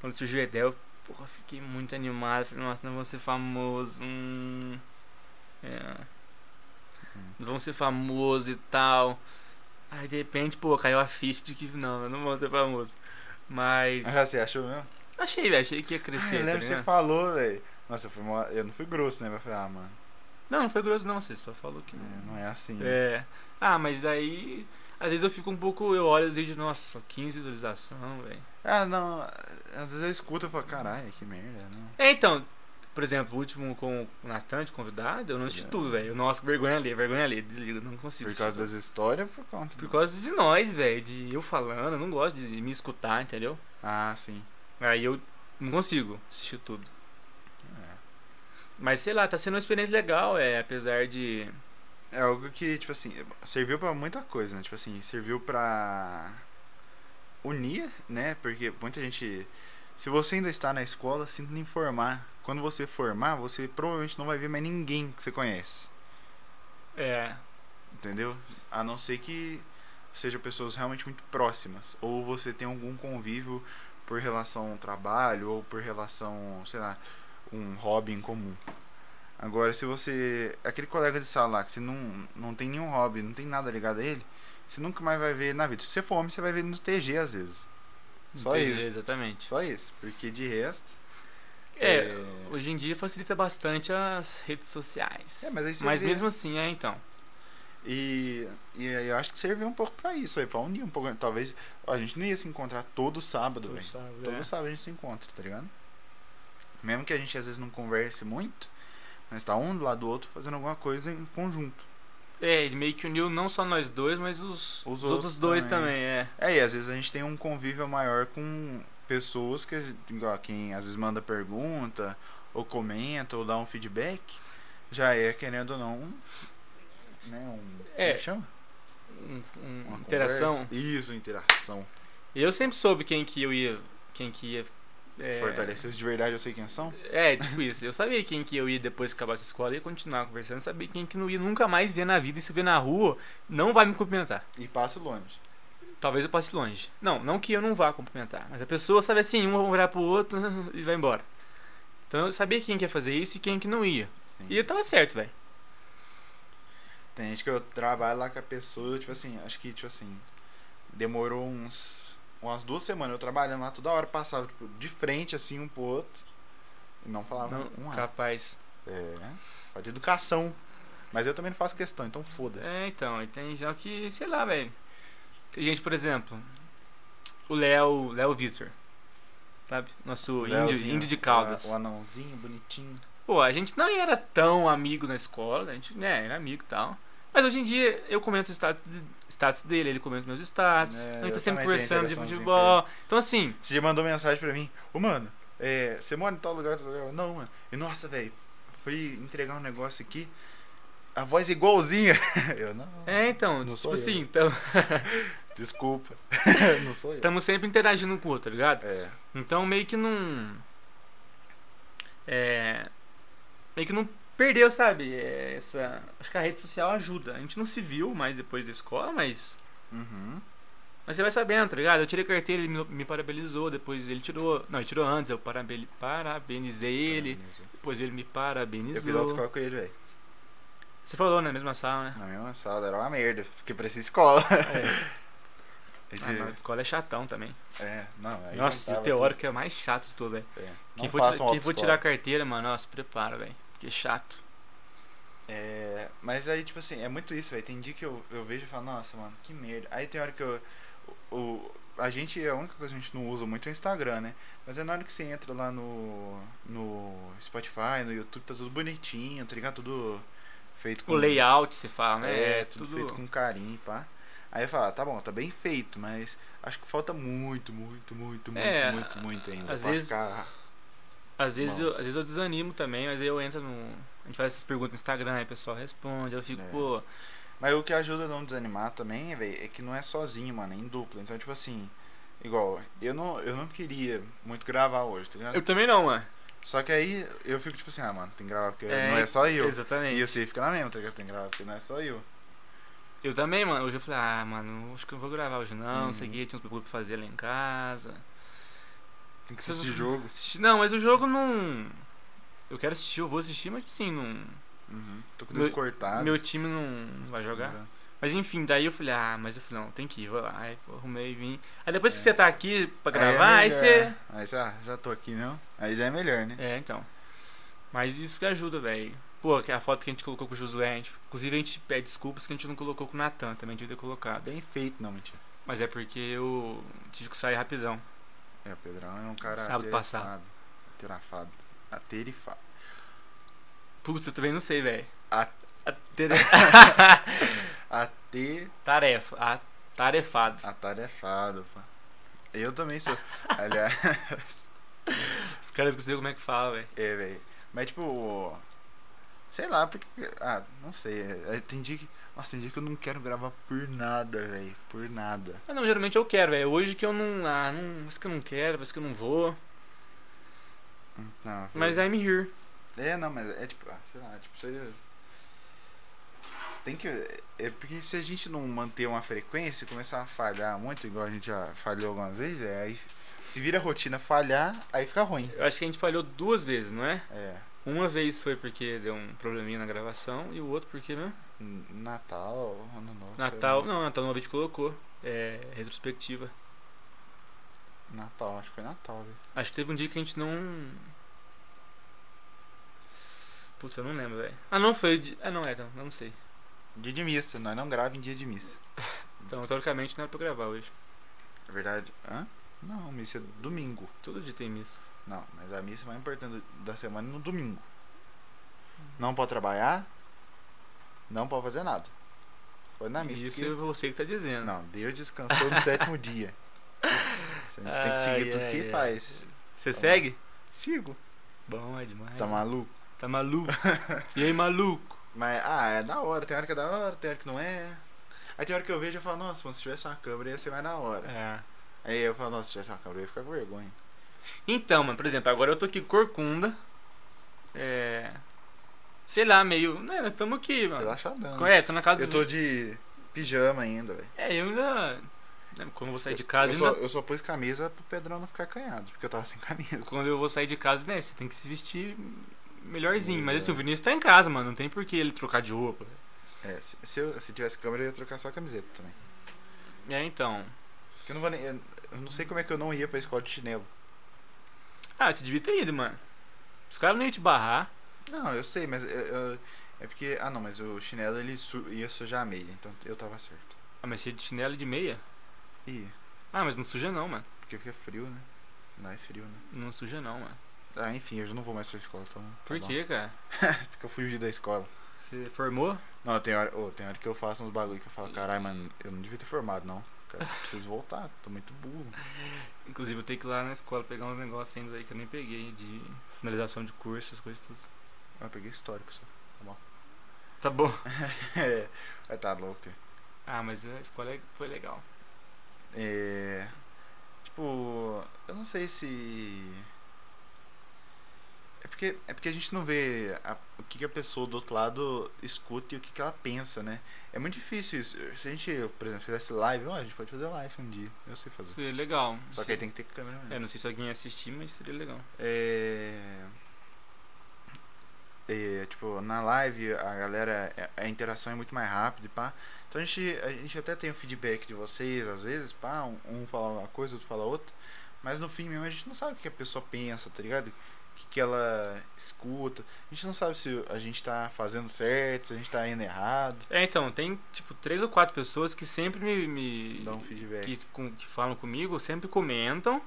Speaker 2: Quando surgiu a ideia, eu porra, fiquei muito animado. Falei, nossa, não vou ser famoso. Hum, é, não vão ser famoso e tal. Aí de repente, pô, caiu a ficha de que não, eu não vou ser famoso. Mas.
Speaker 1: ah, você achou mesmo?
Speaker 2: Achei, velho, achei que ia
Speaker 1: Ah,
Speaker 2: crescer.
Speaker 1: eu
Speaker 2: tá
Speaker 1: lembro que você falou, velho. Nossa, eu, fui eu não fui grosso, né? Mas eu falei, ah, mano,
Speaker 2: Não, não foi grosso, não, você só falou que
Speaker 1: é,
Speaker 2: não.
Speaker 1: não é assim.
Speaker 2: É. Ah, mas aí. Às vezes eu fico um pouco. Eu olho os vídeos, nossa, 15 visualização, velho.
Speaker 1: Ah, não. Às vezes eu escuto e falo, caralho, que merda, não.
Speaker 2: É, então, por exemplo, o último com o Natan de convidado, eu não assisti tudo, velho. Nossa, vergonha ali, vergonha ali, desliga, não consigo.
Speaker 1: Por causa das histórias por conta
Speaker 2: Por causa de nós, velho, de eu falando, eu não gosto de me escutar, entendeu?
Speaker 1: Ah, sim.
Speaker 2: Aí eu não consigo assistir tudo.
Speaker 1: É.
Speaker 2: Mas sei lá, tá sendo uma experiência legal, é, apesar de.
Speaker 1: É algo que, tipo assim, serviu pra muita coisa, né? Tipo assim, serviu pra unir, né? Porque muita gente. Se você ainda está na escola, sinta em informar. Quando você formar, você provavelmente não vai ver mais ninguém que você conhece.
Speaker 2: É.
Speaker 1: Entendeu? A não ser que sejam pessoas realmente muito próximas. Ou você tem algum convívio por relação ao trabalho, ou por relação, sei lá, um hobby em comum. Agora, se você. Aquele colega de sala lá, que você não, não tem nenhum hobby, não tem nada ligado a ele, você nunca mais vai ver na vida. Se você for homem, você vai ver no TG às vezes. Só isso.
Speaker 2: Exatamente.
Speaker 1: Só isso. Porque de resto.
Speaker 2: É, hoje em dia facilita bastante as redes sociais.
Speaker 1: É, mas
Speaker 2: mas mesmo assim, é então.
Speaker 1: E, e eu acho que serviu um pouco pra isso aí, pra unir um pouco. Talvez a gente não ia se encontrar todo sábado,
Speaker 2: Todo
Speaker 1: velho.
Speaker 2: sábado,
Speaker 1: Todo
Speaker 2: é.
Speaker 1: sábado a gente se encontra, tá ligado? Mesmo que a gente às vezes não converse muito, mas tá um do lado do outro fazendo alguma coisa em conjunto.
Speaker 2: É, ele meio que uniu não só nós dois, mas os,
Speaker 1: Os
Speaker 2: os
Speaker 1: outros
Speaker 2: outros dois
Speaker 1: também.
Speaker 2: também, é.
Speaker 1: É, e às vezes a gente tem um convívio maior com pessoas que, igual quem às vezes manda pergunta, ou comenta, ou dá um feedback, já é, querendo ou não, né, um...
Speaker 2: É.
Speaker 1: como que chama?
Speaker 2: Um- um-
Speaker 1: Uma
Speaker 2: interação.
Speaker 1: conversa. Isso, interação.
Speaker 2: Eu sempre soube quem que eu ia. Quem que ia. É,
Speaker 1: Fortaleceu de verdade, eu sei quem são.
Speaker 2: É, tipo isso. Eu sabia quem que eu ia depois que acabasse a escola e continuar conversando. Eu sabia quem que não ia nunca mais ver na vida e se ver na rua, não vai me cumprimentar.
Speaker 1: E passo longe.
Speaker 2: Talvez eu passe longe. Não, não que eu não vá cumprimentar. Mas a pessoa sabe assim, um vai olhar pro outro (laughs) e vai embora. Então eu sabia quem que ia fazer isso e quem que não ia.
Speaker 1: Sim.
Speaker 2: E eu tava certo, velho.
Speaker 1: Tem gente que eu trabalho lá com a pessoa, tipo assim, acho que, tipo assim, demorou uns. Umas duas semanas eu trabalhando lá, toda hora passava tipo, de frente assim um pro outro. E não falava
Speaker 2: Não,
Speaker 1: um A.
Speaker 2: capaz.
Speaker 1: É. Pode de educação. Mas eu também não faço questão, então foda-se.
Speaker 2: É, então, e tem gente que, sei lá, velho. Tem gente, por exemplo, o Léo, Léo Vitor. Sabe? Nosso índio, índio de Caldas.
Speaker 1: O, o anãozinho bonitinho.
Speaker 2: Pô, a gente não era tão amigo na escola, a gente, né, era amigo e tal. Mas hoje em dia eu comento os status, status dele, ele comenta meus status.
Speaker 1: É,
Speaker 2: a gente tá sempre conversando de futebol. Então assim,
Speaker 1: Você já mandou mensagem pra mim. Ô, mano, é, você mora em tal lugar, tal lugar? Não, mano. E nossa, velho, fui entregar um negócio aqui. A voz é igualzinha. (laughs) Eu não.
Speaker 2: é então,
Speaker 1: Não
Speaker 2: tipo
Speaker 1: sou eu.
Speaker 2: assim, então, (laughs)
Speaker 1: Desculpa. (laughs) não sou eu.
Speaker 2: estamos sempre interagindo com o outro, tá ligado?
Speaker 1: É.
Speaker 2: Então meio que não. É. Meio que não perdeu, sabe? É, essa. Acho que a rede social ajuda. A gente não se viu mais depois da escola, mas.
Speaker 1: Uhum.
Speaker 2: Mas você vai sabendo, tá ligado? Eu tirei carteira, ele me, me parabenizou, depois ele tirou. Não, ele tirou antes, eu paraben- parabenizei ele, depois ele me
Speaker 1: Eu fiz
Speaker 2: parabenizou.
Speaker 1: autoescola com ele, velho.
Speaker 2: Você falou na mesma sala, né?
Speaker 1: Na mesma sala, era uma merda. Porque parecia escola.
Speaker 2: É. (laughs)
Speaker 1: Esse-
Speaker 2: Ah, a escola é chatão também.
Speaker 1: é, não. Aí
Speaker 2: Nossa, o teórico é mais chato de tudo, velho.
Speaker 1: tudo. É.
Speaker 2: Quem, for, quem for tirar a carteira, mano, nossa, prepara, velho. É chato.
Speaker 1: É, mas aí, tipo assim, é muito isso, velho. Tem dia que eu, eu vejo e falo, nossa, mano, que merda. Aí tem hora que eu. o, a gente, a única coisa que a gente não usa muito é o Instagram, né? Mas é na hora que você entra lá no, no Spotify, no YouTube, tá tudo bonitinho, tá ligado? Tudo feito com.
Speaker 2: O layout, você fala, né?
Speaker 1: É, tudo, feito com carinho, pá. Aí eu falo, ah, tá bom, tá bem feito, mas acho que falta muito, muito, muito, muito,
Speaker 2: É,
Speaker 1: muito, muito ainda.
Speaker 2: às
Speaker 1: pra
Speaker 2: vezes-
Speaker 1: ficar.
Speaker 2: Às vezes,
Speaker 1: Bom.
Speaker 2: eu, às vezes eu desanimo também, mas aí eu entro no. A gente faz essas perguntas no Instagram, aí o pessoal responde, eu fico,
Speaker 1: É.
Speaker 2: pô.
Speaker 1: Mas o que ajuda a não desanimar também, velho, é que não é sozinho, mano, é em dupla. Então, tipo assim, igual, eu não, eu não queria muito gravar hoje, tá ligado?
Speaker 2: Eu também não, mano.
Speaker 1: Só que aí eu fico tipo assim, ah, mano, tem que gravar porque
Speaker 2: É,
Speaker 1: não é só eu.
Speaker 2: Exatamente.
Speaker 1: E você fica na mesma, tá ligado? Tem que gravar porque não é só eu.
Speaker 2: Eu também, mano. Hoje eu falei, ah, mano, acho que eu não vou gravar hoje não, não sei o
Speaker 1: Uhum.
Speaker 2: que, tinha uns bagulho pra fazer lá em casa.
Speaker 1: Tem que assistir jogo.
Speaker 2: Assisti- Não, mas o jogo não. Eu quero assistir, eu vou assistir, mas assim, não.
Speaker 1: Uhum. Tô com o dedo cortado.
Speaker 2: Meu time não, não vai jogar. Mas enfim, daí eu falei, ah, mas eu falei, não, tem que ir, vou lá. Aí pô, arrumei e vim. Aí depois que
Speaker 1: É.
Speaker 2: você tá aqui pra
Speaker 1: Aí é
Speaker 2: gravar, aí
Speaker 1: melhor.
Speaker 2: você.
Speaker 1: Aí você, ah, já tô aqui, não? Aí já é melhor, né?
Speaker 2: É, então. Mas isso que ajuda, velho. Pô, que a foto que a gente colocou com o Josué, a gente, inclusive a gente pede desculpas que a gente não colocou com o Natan, também devia ter colocado.
Speaker 1: Bem feito, não, mentira.
Speaker 2: Mas é porque eu tive que sair rapidão.
Speaker 1: É, o Pedrão é um cara
Speaker 2: Sábado
Speaker 1: aterifado.
Speaker 2: passado.
Speaker 1: Aterafado. Aterifado.
Speaker 2: Putz, eu também não sei, velho.
Speaker 1: A-
Speaker 2: A tere-
Speaker 1: Ate...
Speaker 2: Tarefa. A tarefado.
Speaker 1: Atarefado, pá. Eu também sou. (laughs) Aliás,
Speaker 2: Os caras esqueceram como é que fala, velho.
Speaker 1: é, velho. Mas tipo. Sei lá, porque. Ah, não sei. é, Tem dia que. Nossa, tem dia que eu não quero gravar por nada, velho. Por nada.
Speaker 2: Ah, não, geralmente eu quero, velho. Hoje que eu não. Ah, não. Parece que eu não quero, parece que eu não vou.
Speaker 1: Não,
Speaker 2: Mas. I'm here.
Speaker 1: É, não, mas é tipo, ah, sei lá, tipo, você. Você tem que. É porque se a gente não manter uma frequência e começar a falhar muito, igual a gente já falhou algumas vezes, é aí. Se vira rotina falhar, aí fica ruim.
Speaker 2: Eu acho que a gente falhou duas vezes, não é?
Speaker 1: É.
Speaker 2: Uma vez foi porque deu um probleminha na gravação e o outro porque, né?
Speaker 1: Natal, Ano Novo.
Speaker 2: Natal. Não, Natal Novo a gente colocou. É. Retrospectiva.
Speaker 1: Natal, acho que foi Natal, velho.
Speaker 2: Acho que teve um dia que a gente não. Putz, eu não lembro, velho. Ah, não, foi. Ah, não é, eu não sei.
Speaker 1: Dia de missa, nós não grava em dia de missa. (laughs)
Speaker 2: Então, teoricamente, não era pra gravar hoje.
Speaker 1: É verdade? Hã? Não, missa é domingo.
Speaker 2: Todo dia tem isso.
Speaker 1: Não, mas a missa mais importante da semana é no domingo. Não pode trabalhar, não pode fazer nada. Foi na missa.
Speaker 2: Isso
Speaker 1: porque-
Speaker 2: é você que tá dizendo.
Speaker 1: Não, Deus descansou no sétimo (laughs) dia. A gente tem que seguir
Speaker 2: Ai,
Speaker 1: tudo que
Speaker 2: ai,
Speaker 1: ele faz.
Speaker 2: Você
Speaker 1: Tá
Speaker 2: segue?
Speaker 1: Sigo.
Speaker 2: Bom, é demais.
Speaker 1: Tá maluco?
Speaker 2: Tá maluco? (laughs) e aí, maluco?
Speaker 1: Mas, ah, é da hora. Tem hora que é da hora, tem hora que não é. Aí tem hora que eu vejo e falo, nossa, mano, se tivesse uma câmera ia ser mais da hora.
Speaker 2: É.
Speaker 1: Aí eu falo, nossa, se tivesse uma câmera eu ia ficar com vergonha.
Speaker 2: Então, mano, por exemplo, agora eu tô aqui corcunda. É. Sei lá, meio. Né, nós estamos aqui, mano.
Speaker 1: Relaxadão.
Speaker 2: É, tô na casa
Speaker 1: Eu tô de pijama ainda, velho.
Speaker 2: É, eu ainda. né, Quando eu vou sair de casa,
Speaker 1: eu,
Speaker 2: ainda.
Speaker 1: só, eu só pus camisa pro Pedrão não ficar canhado, porque eu tava sem (laughs) camisa.
Speaker 2: Quando eu vou sair de casa, né, você tem que se vestir melhorzinho. Mas
Speaker 1: É.
Speaker 2: assim, o Vinícius tá em casa, mano. Não tem por que ele trocar de roupa.
Speaker 1: É, se, se, eu, se tivesse câmera eu ia trocar só a camiseta também.
Speaker 2: É, então.
Speaker 1: Porque eu não vou nem. Eu, eu não sei como é que eu não ia pra escola de chinelo.
Speaker 2: Ah, você devia ter ido, mano. Os caras não iam te barrar.
Speaker 1: Não, eu sei, mas eu- eu- é porque. Ah não, mas o chinelo ele su, ia sujar a meia, então eu tava certo.
Speaker 2: Ah, mas você é de chinelo e de meia?
Speaker 1: Ih,
Speaker 2: Ah, mas não suja não, mano.
Speaker 1: porque fica frio, né? Lá é frio, né?
Speaker 2: Não suja não, mano.
Speaker 1: Ah, enfim, eu já não vou mais pra escola, então. tá
Speaker 2: Por quê, cara? (laughs)
Speaker 1: Porque eu fugi da escola.
Speaker 2: Você formou?
Speaker 1: Não, tem hora, ô, tem hora que eu faço uns bagulho que eu falo, caralho, mano, eu não devia ter formado, não. Cara, preciso voltar, tô muito burro. (laughs)
Speaker 2: Inclusive eu tenho que ir lá na escola pegar uns negócios ainda aí que eu nem peguei, de finalização de curso, essas coisas tudo.
Speaker 1: Ah, eu peguei histórico só.
Speaker 2: Tá bom. (laughs)
Speaker 1: é, vai tá louco.
Speaker 2: Ah, mas a escola é- foi legal.
Speaker 1: É. Tipo, eu não sei se. É porque, é porque a gente não vê a- o que, que a pessoa do outro lado escuta e o que, que ela pensa, né? É muito difícil isso. Se a gente, por exemplo, fizesse live, ó, a gente pode fazer live um dia. Eu sei fazer.
Speaker 2: Seria legal.
Speaker 1: Só que aí tem que ter câmera mesmo.
Speaker 2: É, não sei se alguém ia assistir, mas seria legal.
Speaker 1: É... é, tipo, na live a galera, a interação é muito mais rápida e pá. Então a gente, a gente até tem o feedback de vocês, às vezes, pá, um, um fala uma coisa, outro fala outra. Mas no fim mesmo a gente não sabe o que a pessoa pensa, tá ligado? O que, que ela escuta. A gente não sabe se a gente tá fazendo certo, se a gente tá indo errado.
Speaker 2: É, então, tem tipo três ou quatro pessoas que sempre me. me
Speaker 1: Dá um feedback.
Speaker 2: que, com- que falam comigo, sempre comentam.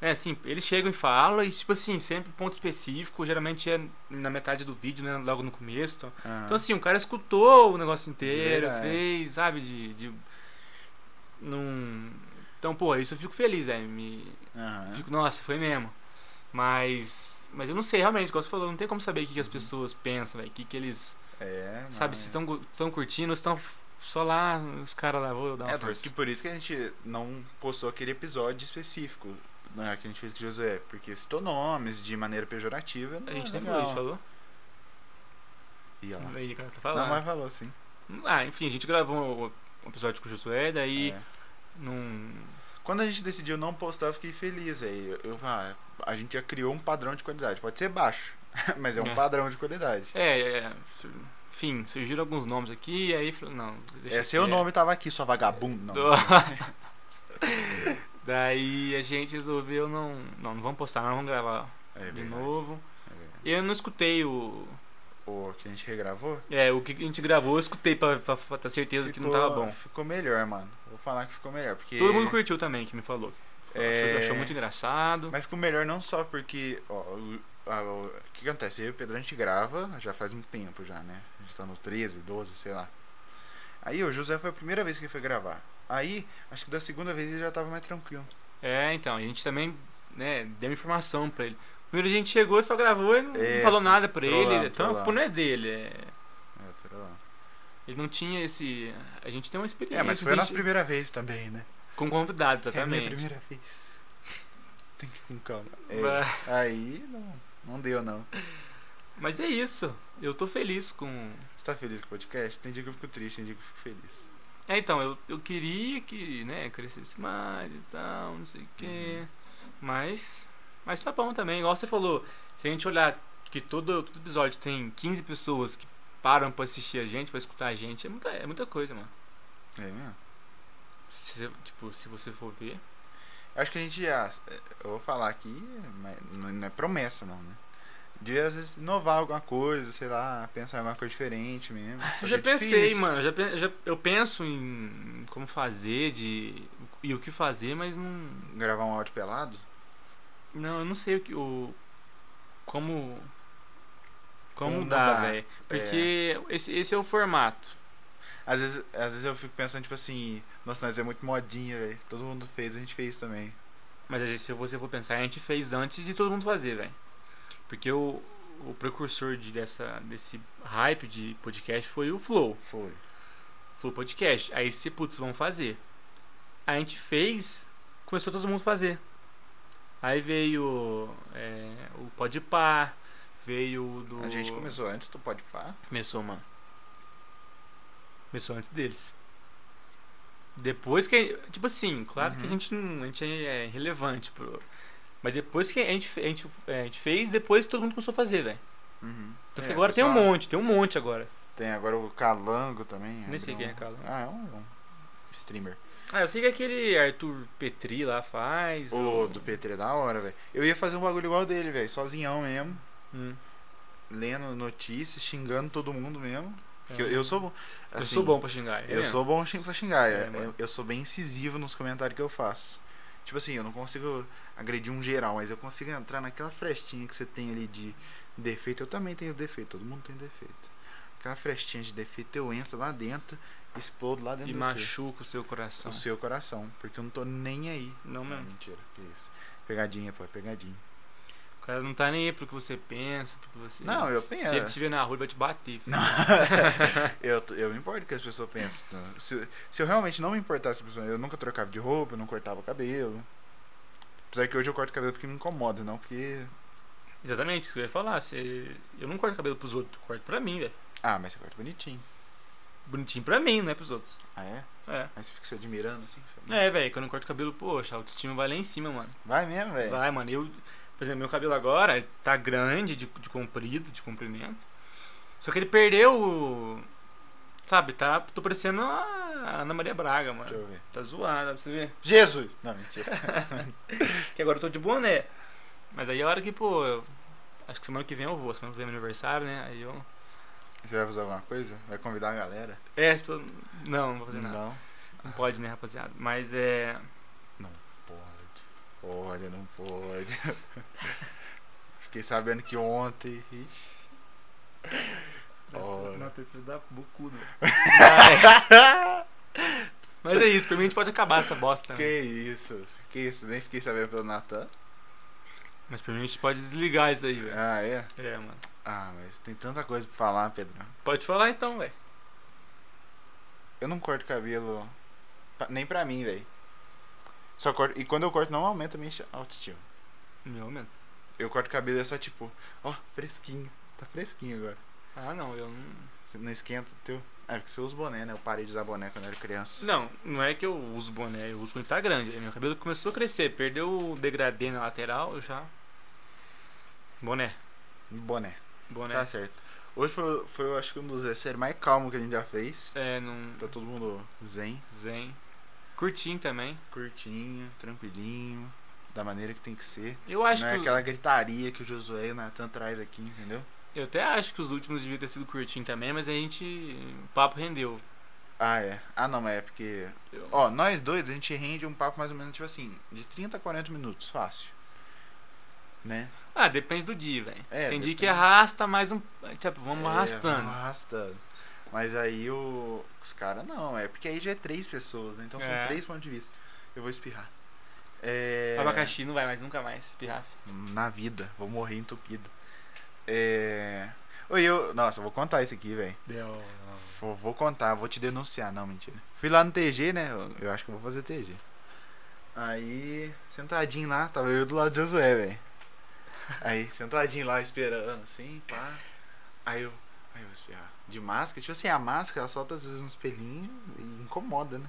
Speaker 2: É, assim, eles chegam e falam, e tipo assim, sempre ponto específico, geralmente é na metade do vídeo, né? Logo no começo. Então,
Speaker 1: Aham.
Speaker 2: então assim, o cara escutou o negócio inteiro, fez, sabe, de. de num... Então, pô, isso eu fico feliz, velho. Me...
Speaker 1: Aham.
Speaker 2: Fico, nossa, foi mesmo. Mas. Mas eu não sei, realmente, como você falou, não tem como saber o que,
Speaker 1: Uhum.
Speaker 2: que as pessoas pensam, velho. O que, que eles.
Speaker 1: É, não,
Speaker 2: Sabe,
Speaker 1: é.
Speaker 2: se estão curtindo se estão só lá, os caras lá, vou dar uma
Speaker 1: É,
Speaker 2: força.
Speaker 1: que por isso que a gente não postou aquele episódio específico né, que a gente fez com o José. Porque citou nomes de maneira pejorativa.
Speaker 2: A gente
Speaker 1: não é
Speaker 2: nem falou,
Speaker 1: legal.
Speaker 2: falou?
Speaker 1: Olha lá.
Speaker 2: Aí, cara, tá
Speaker 1: Não,
Speaker 2: falando.
Speaker 1: mas falou sim.
Speaker 2: Ah, enfim, a gente gravou um episódio com o Josué, daí
Speaker 1: É.
Speaker 2: não.
Speaker 1: Quando a gente decidiu não postar, eu fiquei feliz. Aí eu, eu- ah, a gente já criou um padrão de qualidade. Pode ser baixo, (laughs) mas é um
Speaker 2: É.
Speaker 1: padrão de qualidade.
Speaker 2: É, é, enfim, surgiram alguns nomes aqui, aí falou, não, deixa
Speaker 1: É, seu nome tava aqui, sua vagabundo. Não.
Speaker 2: Do- (laughs) Daí a gente resolveu não. Não, não vamos postar, não, vamos gravar
Speaker 1: É
Speaker 2: de
Speaker 1: verdade.
Speaker 2: novo.
Speaker 1: É.
Speaker 2: Eu não escutei o.
Speaker 1: O que a gente regravou.
Speaker 2: É, o que a gente gravou, eu escutei pra, pra, pra ter certeza que não tava bom.
Speaker 1: Ficou melhor, mano. Vou falar que ficou melhor. Porque...
Speaker 2: Todo mundo curtiu também, que me falou.
Speaker 1: É.
Speaker 2: Achou, achou muito engraçado.
Speaker 1: Mas ficou melhor não só porque, ó, o, a- o o que acontece? Eu e o Pedro a gente grava já faz um tempo já, né? A gente tá no 13, 12, sei lá. Aí o José foi a primeira vez que ele foi gravar. Aí, acho que da segunda vez ele já tava mais tranquilo.
Speaker 2: É, então, a gente também, né, deu informação pra ele. Primeiro a gente chegou, só gravou e não
Speaker 1: É,
Speaker 2: falou nada pra ele. Então a culpa
Speaker 1: trollando.
Speaker 2: não é dele. É,
Speaker 1: É, lá.
Speaker 2: ele não tinha esse. A gente tem uma experiência.
Speaker 1: É, mas foi a
Speaker 2: então
Speaker 1: nossa primeira vez também, né?
Speaker 2: Com convidado,
Speaker 1: É a minha
Speaker 2: exatamente.
Speaker 1: primeira vez. (laughs) Tem que ir com calma. É, aí não, não deu não.
Speaker 2: Mas é isso. Eu tô feliz com.
Speaker 1: Você tá feliz com o podcast? Tem dia que eu fico triste, tem dia que eu fico feliz.
Speaker 2: É, então, eu, eu queria que, né, crescesse mais e tal, não sei o quê.
Speaker 1: Uhum.
Speaker 2: Mas. Mas tá bom também. Igual você falou, se a gente olhar que todo, todo episódio tem 15 pessoas que param pra assistir a gente, pra escutar a gente, é muita, é muita coisa, mano.
Speaker 1: É mesmo?
Speaker 2: Se, tipo, se você for ver.
Speaker 1: Acho que a gente já. Eu vou falar aqui, mas não é promessa não, né? De às vezes inovar alguma coisa, sei lá, pensar em alguma coisa diferente mesmo. Só
Speaker 2: Eu já
Speaker 1: é
Speaker 2: pensei,
Speaker 1: difícil.
Speaker 2: mano. Eu, já, já- eu penso em como fazer de. E o que fazer, mas não.
Speaker 1: Gravar um áudio pelado?
Speaker 2: Não, eu não sei o que. O, como. Como,
Speaker 1: Como
Speaker 2: mudar, velho. Porque esse, esse é o formato.
Speaker 1: Às vezes, às vezes eu fico pensando, tipo assim, nossa, nós é muito modinha, velho. Todo mundo fez, a gente fez também.
Speaker 2: Mas às vezes, se você for pensar, a gente fez antes de todo mundo fazer, velho. Porque o, o precursor de, dessa, desse hype de podcast foi o Flow.
Speaker 1: Foi.
Speaker 2: Flow Podcast. Aí se, putz, vamos fazer. A gente fez, começou todo mundo a fazer. Aí veio é, o Podpah, veio o do...
Speaker 1: A gente começou antes do Pode Pá.
Speaker 2: Começou, mano. Começou antes deles. Depois que. Tipo assim, claro que a
Speaker 1: Uhum.
Speaker 2: gente não. A gente é relevante pro. Mas depois que a gente, a gente, é, a gente fez, depois todo mundo começou a fazer, velho.
Speaker 1: Uhum.
Speaker 2: Então
Speaker 1: É,
Speaker 2: agora tem um monte, tem um monte agora.
Speaker 1: Tem agora o Calango também.
Speaker 2: Nem sei quem é Calango.
Speaker 1: Ah, é um, um streamer.
Speaker 2: Ah, eu sei que aquele Arthur Petri lá faz.
Speaker 1: O do PT é da hora, velho. Eu ia fazer um bagulho igual dele, velho. Sozinhão mesmo.
Speaker 2: Hum.
Speaker 1: Lendo notícias, xingando todo mundo mesmo. Porque
Speaker 2: É.
Speaker 1: eu, eu sou bom.
Speaker 2: eu
Speaker 1: assim,
Speaker 2: sou bom pra xingar. é
Speaker 1: Eu
Speaker 2: mesmo.
Speaker 1: sou bom pra xingar.
Speaker 2: É, mano.
Speaker 1: eu, eu sou bem incisivo nos comentários que eu faço. Tipo assim, eu não consigo agredir um geral, mas eu consigo entrar naquela frestinha que você tem ali de defeito. Eu também tenho defeito, todo mundo tem defeito. Aquela frestinha de defeito, eu entro lá dentro, explodo lá dentro
Speaker 2: E
Speaker 1: do
Speaker 2: machuca o seu coração.
Speaker 1: o seu coração. Porque eu não tô nem aí.
Speaker 2: Não mesmo.
Speaker 1: mentira, que isso. Pegadinha, pô, é pegadinha.
Speaker 2: Cara não tá nem aí pro que você pensa, pro que você.
Speaker 1: Não, eu penso.
Speaker 2: Se ele te ver na rua, ele vai te bater.
Speaker 1: Não. (laughs) eu, eu me importo o que as pessoas pensam. Se, se eu realmente não me importasse, eu nunca trocava de roupa, eu não cortava o cabelo. Apesar que hoje eu corto cabelo porque me incomoda, não porque.
Speaker 2: Exatamente, isso que eu ia falar. Você... Eu não corto cabelo pros outros, eu corto pra mim, velho.
Speaker 1: Ah, mas você corta bonitinho.
Speaker 2: Bonitinho pra mim, não é pros outros.
Speaker 1: Ah, é?
Speaker 2: É.
Speaker 1: Aí você fica se admirando assim.
Speaker 2: É, velho, quando eu corto cabelo, poxa, a autoestima vai lá em cima, mano.
Speaker 1: Vai mesmo, velho.
Speaker 2: Vai, mano. Eu, por exemplo, meu cabelo agora ele tá grande, de, de comprido, de comprimento. Só que ele perdeu o. Sabe, tá. Tô parecendo a Ana Maria Braga,
Speaker 1: Deixa
Speaker 2: mano.
Speaker 1: eu ver.
Speaker 2: Tá zoada, pra você ver.
Speaker 1: Jesus! Não, mentira. (laughs)
Speaker 2: Que agora eu tô de boné. Mas aí a hora que, pô, eu- acho que semana que vem eu vou, semana que vem é meu aniversário, né? Aí eu.
Speaker 1: Você vai fazer alguma coisa? Vai convidar a galera?
Speaker 2: É, tipo, não, não vou fazer nada.
Speaker 1: Não.
Speaker 2: Não pode, né, rapaziada? Mas é.
Speaker 1: Pode. Pode, não pode. (laughs) Fiquei sabendo que ontem. Ixi. Ora.
Speaker 2: Não, tem filho da bucudo. (laughs) Mas é isso, pra mim a gente pode acabar essa bosta. né?
Speaker 1: Que isso? Que isso? Nem fiquei sabendo pelo Natan.
Speaker 2: Mas pra mim a gente pode desligar isso aí, velho.
Speaker 1: Ah, é?
Speaker 2: É, mano.
Speaker 1: Ah, mas tem tanta coisa pra falar, Pedro.
Speaker 2: Pode falar então, velho.
Speaker 1: Eu não corto cabelo nem pra mim, velho. Só corto. E quando eu corto, não aumenta a minha autoestima.
Speaker 2: Meu momento.
Speaker 1: Eu corto cabelo e é só tipo, ó, fresquinho. Tá fresquinho agora.
Speaker 2: Ah, não, eu não.
Speaker 1: Você não esquenta o teu. É porque você usa boné, né? Eu parei de usar boné quando eu era criança.
Speaker 2: Não, não é que eu uso boné, eu uso quando tá grande. Meu cabelo começou a crescer, perdeu o degradê na lateral, eu já. Boné.
Speaker 1: Boné.
Speaker 2: Boné.
Speaker 1: Tá certo. Hoje foi, foi, eu acho que um dos séries mais calmos que a gente já fez.
Speaker 2: É, não.
Speaker 1: Tá todo mundo zen,
Speaker 2: Zen. Curtinho também.
Speaker 1: curtinho, tranquilinho, da maneira que tem que ser.
Speaker 2: Eu acho
Speaker 1: não é
Speaker 2: que.
Speaker 1: aquela gritaria que o Josué e o Natan traz aqui, entendeu?
Speaker 2: Eu até acho que os últimos deviam ter sido curtinho também, mas a gente. O papo rendeu.
Speaker 1: Ah, é. Ah, não, mas é porque.
Speaker 2: Eu-
Speaker 1: Ó, nós dois, a gente rende um papo mais ou menos, tipo assim, de 30 a 40 minutos, fácil. Né?
Speaker 2: Ah, depende do dia, velho.
Speaker 1: É,
Speaker 2: Tem dia que
Speaker 1: depende.
Speaker 2: arrasta mais um. Tipo, vamos
Speaker 1: É,
Speaker 2: arrastando.
Speaker 1: vamos arrastando. Mas aí o, os caras não, é porque aí já é três pessoas, né? Então são
Speaker 2: É.
Speaker 1: três pontos de vista. Eu vou espirrar. É,
Speaker 2: Abacaxi não vai mais nunca mais, pirrafa.
Speaker 1: Na vida, vou morrer entupido. É. Oi, eu. Nossa, eu vou contar isso aqui, velho.
Speaker 2: Deu.
Speaker 1: Vou, vou contar, vou te denunciar. Não, mentira. Fui lá no TG, né? Eu, eu acho que eu vou fazer TG. Aí, sentadinho lá, tava eu do lado de Josué, velho. Aí, sentadinho lá, esperando, assim, pá. Aí eu. Aí eu vou espirrar. De máscara, tipo assim, a máscara ela solta às vezes uns pelinhos e incomoda, né?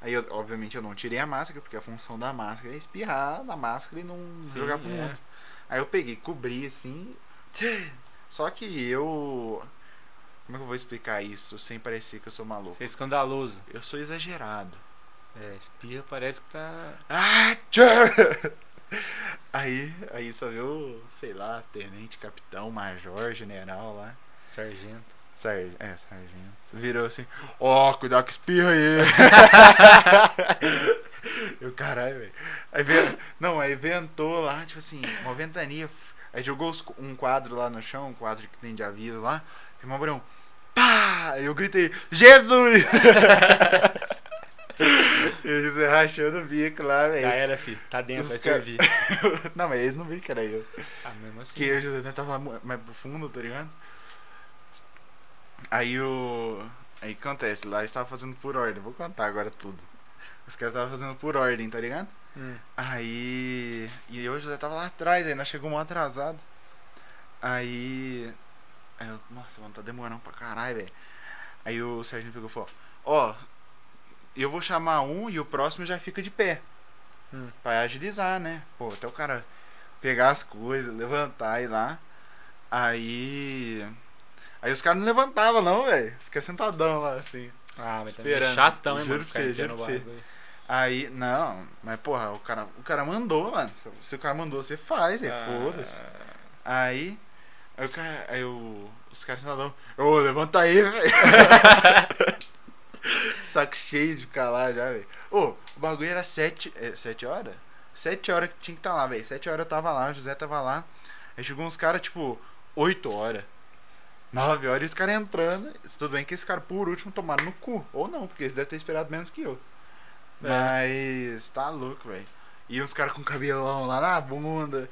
Speaker 1: Aí, eu, obviamente, eu não tirei a máscara, porque a função da máscara é espirrar na máscara e não
Speaker 2: Sim,
Speaker 1: jogar pro
Speaker 2: é.
Speaker 1: mundo. Aí eu peguei, cobri assim. Só que eu. Como é que eu vou explicar isso sem parecer que eu sou maluco?
Speaker 2: Foi escandaloso.
Speaker 1: Eu sou exagerado.
Speaker 2: É, espirra parece que tá.
Speaker 1: Ah, tchê. (laughs) Aí, aí só viu, sei lá, tenente, capitão, major, general lá.
Speaker 2: Sargento.
Speaker 1: Sargento, é, sargento. Virou assim, ó, cuidado com espirra aí. (laughs) Eu, caralho, velho. Aí veio, não, aí ventou lá, tipo assim, uma ventania. Aí jogou os- um quadro lá no chão, um quadro que tem de aviso lá. E o Mabrão, pá! Aí eu gritei, Jesus! eu disse, rachando o bico lá, velho.
Speaker 2: Já era, filho. Tá dentro,
Speaker 1: Os
Speaker 2: vai
Speaker 1: cara-
Speaker 2: servir. (laughs)
Speaker 1: Não, mas eles não viram que era eu.
Speaker 2: Ah, mesmo assim.
Speaker 1: Porque o José Neto tava mais profundo, tá ligado? Aí o. Aí o que acontece, lá eles estavam fazendo por ordem, vou contar agora tudo. Os caras estavam fazendo por ordem, tá ligado?
Speaker 2: Hum.
Speaker 1: Aí. E eu, o José tava lá atrás, aí nós chegamos um atrasado. Aí. Aí eu, nossa, mano, tá demorando pra caralho, velho. Aí o Sargento pegou e falou: Ó, eu vou chamar um e o próximo já fica de pé.
Speaker 2: Hum.
Speaker 1: Pra agilizar, né? Pô, até o cara pegar as coisas, levantar e ir lá. Aí. Aí os caras não levantavam, não, velho. Os caras sentadão lá, assim.
Speaker 2: Ah, mas também é
Speaker 1: Esperando.
Speaker 2: chatão, hein,
Speaker 1: Juro
Speaker 2: mano?
Speaker 1: pra você, juro pra você. Aí, não, mas porra, o cara, o cara mandou, mano. Se- o cara mandou, você faz, é
Speaker 2: Ah,
Speaker 1: foda-se. Aí. Aí o cara. Aí o, os caras sentadão. Ô, levanta aí, velho. (laughs) Saco cheio de lá já, velho. Ô, o bagulho era sete. É, sete horas? Sete horas que tinha que estar lá, velho. Sete horas eu tava lá, o José tava lá. Aí chegou uns caras, tipo, oito horas. Nove horas e os caras entrando. Tudo bem que esse cara, por último, tomaram no cu. Ou não, porque eles devem ter esperado menos que eu.
Speaker 2: É.
Speaker 1: Mas tá louco, velho. E uns caras com cabelão lá na bunda.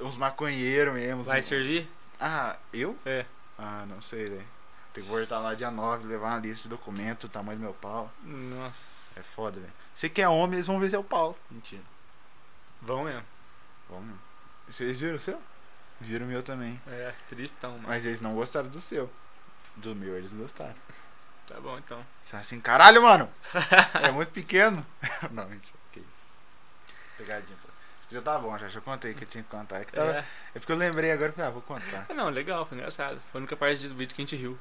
Speaker 1: Uns maconheiros mesmo.
Speaker 2: Vai
Speaker 1: uns-
Speaker 2: servir?
Speaker 1: Ah, eu?
Speaker 2: É.
Speaker 1: Ah, não sei, velho. Tem que voltar lá dia 9, levar uma lista de documentos, tamanho do meu pau.
Speaker 2: Nossa.
Speaker 1: É foda, velho. Você que é homem, eles vão ver seu pau. Mentira.
Speaker 2: Vão mesmo.
Speaker 1: Vamos. Vocês viram o seu? Viram o meu também.
Speaker 2: É, tristão, mano.
Speaker 1: Mas eles não gostaram do seu. Do meu, eles gostaram.
Speaker 2: Tá bom, então.
Speaker 1: Você fala assim, caralho, mano! (laughs) é muito pequeno. (laughs) não, mentira. Que isso. Pegadinha. pô. Já tá bom, já, já contei que eu tinha que contar. É, que tava... é.
Speaker 2: É.
Speaker 1: porque eu lembrei agora e falei, ah, vou contar.
Speaker 2: Ah, Não, legal, foi engraçado. Foi a única parte do vídeo que a gente riu.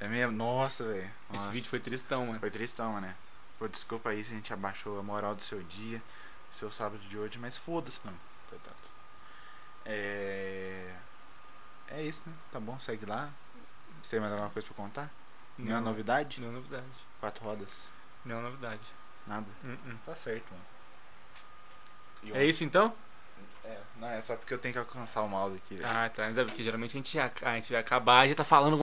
Speaker 1: É mesmo? Nossa, velho.
Speaker 2: Esse vídeo foi tristão, mano.
Speaker 1: Foi tristão, né? Pô, desculpa aí se a gente abaixou a moral do seu dia, seu sábado de hoje, mas foda-se não, coitado. É. É isso, né? Tá bom, segue lá. Você tem mais alguma coisa pra contar? Nenhuma novidade?
Speaker 2: Nenhuma novidade.
Speaker 1: Quatro rodas.
Speaker 2: Nenhuma novidade.
Speaker 1: Nada.
Speaker 2: Hum, hum.
Speaker 1: Tá certo, mano. E
Speaker 2: É isso então?
Speaker 1: É, não, é só porque eu tenho que alcançar o mouse aqui.
Speaker 2: Ah, tá. Mas é porque geralmente a gente, já, a gente vai acabar e já tá falando